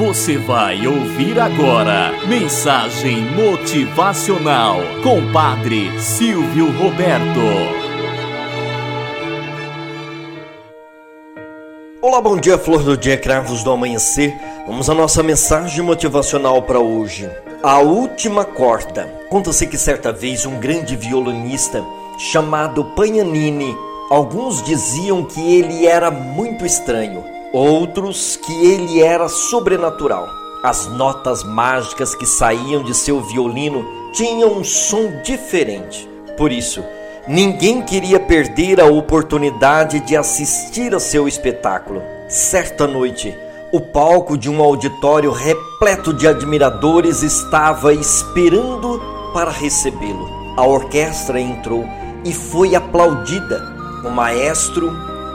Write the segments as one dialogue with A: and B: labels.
A: Você vai ouvir agora Mensagem Motivacional com Padre Silvio Roberto.
B: Olá, bom dia, flor do dia, cravos do amanhecer. Vamos à nossa mensagem motivacional para hoje. A última corda. Conta-se que certa vez um grande violinista chamado Pagnanini, alguns diziam que ele era muito estranho outros que ele era sobrenatural. As notas mágicas que saíam de seu violino tinham um som diferente. Por isso, ninguém queria perder a oportunidade de assistir a seu espetáculo. Certa noite, o palco de um auditório repleto de admiradores estava esperando para recebê-lo. A orquestra entrou e foi aplaudida. O maestro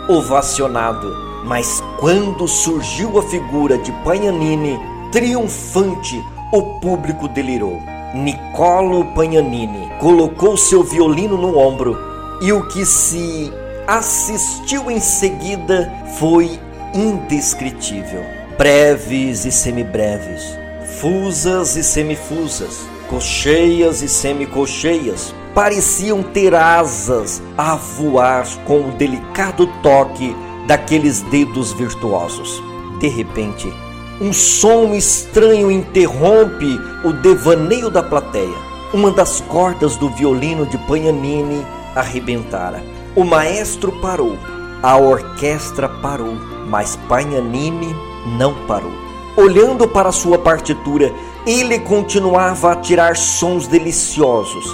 B: ovacionado mas quando surgiu a figura de Pagnanini, triunfante, o público delirou. Niccolo Pagnanini colocou seu violino no ombro e o que se assistiu em seguida foi indescritível. Breves e semibreves, fusas e semifusas, cocheias e semicocheias, pareciam ter asas a voar com o delicado toque daqueles dedos virtuosos. De repente, um som estranho interrompe o devaneio da plateia. Uma das cordas do violino de Pagnanini arrebentara. O maestro parou, a orquestra parou, mas Pagnanini não parou. Olhando para sua partitura, ele continuava a tirar sons deliciosos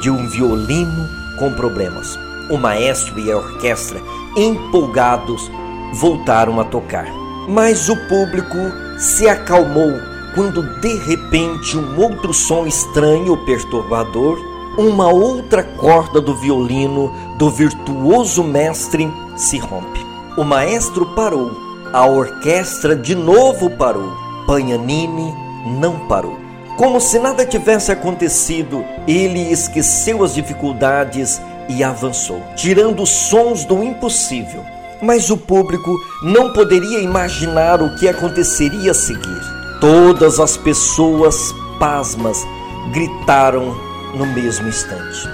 B: de um violino com problemas. O maestro e a orquestra empolgados, voltaram a tocar. Mas o público se acalmou quando de repente um outro som estranho, perturbador, uma outra corda do violino do virtuoso mestre se rompe. O maestro parou, a orquestra de novo parou, Pagnanini não parou. Como se nada tivesse acontecido, ele esqueceu as dificuldades e avançou, tirando sons do impossível. Mas o público não poderia imaginar o que aconteceria a seguir. Todas as pessoas pasmas gritaram no mesmo instante.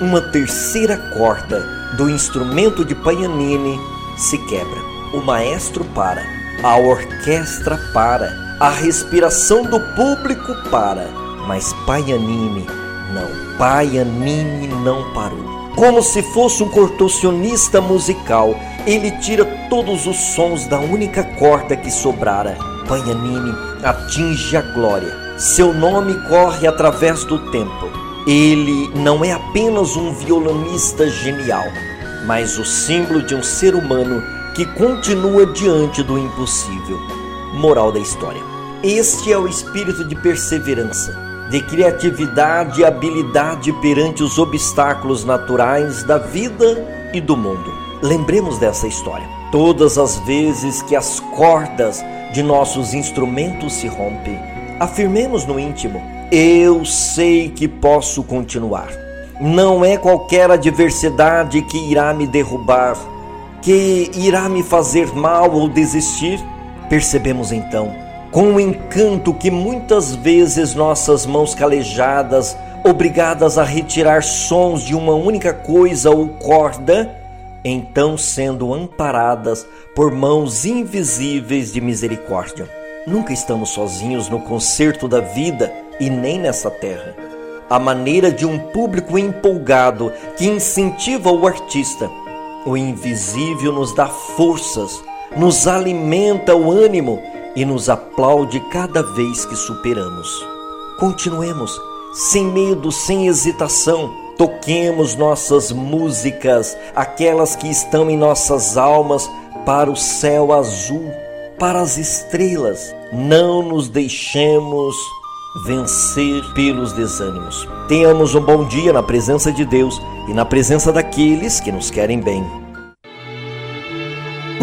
B: Uma terceira corda do instrumento de Paganini se quebra. O maestro para, a orquestra para, a respiração do público para, mas Paganini não. Paganini não parou. Como se fosse um contorcionista musical, ele tira todos os sons da única corda que sobrara. Paganini atinge a glória. Seu nome corre através do tempo. Ele não é apenas um violonista genial, mas o símbolo de um ser humano que continua diante do impossível. Moral da história: Este é o espírito de perseverança de criatividade e habilidade perante os obstáculos naturais da vida e do mundo. Lembremos dessa história. Todas as vezes que as cordas de nossos instrumentos se rompem, afirmemos no íntimo: Eu sei que posso continuar. Não é qualquer adversidade que irá me derrubar, que irá me fazer mal ou desistir. Percebemos então com o encanto que muitas vezes nossas mãos calejadas, obrigadas a retirar sons de uma única coisa ou corda, então sendo amparadas por mãos invisíveis de misericórdia. Nunca estamos sozinhos no concerto da vida e nem nessa terra. A maneira de um público empolgado que incentiva o artista. O invisível nos dá forças, nos alimenta o ânimo e nos aplaude cada vez que superamos. Continuemos, sem medo, sem hesitação, toquemos nossas músicas, aquelas que estão em nossas almas, para o céu azul, para as estrelas. Não nos deixemos vencer pelos desânimos. Tenhamos um bom dia na presença de Deus e na presença daqueles que nos querem bem.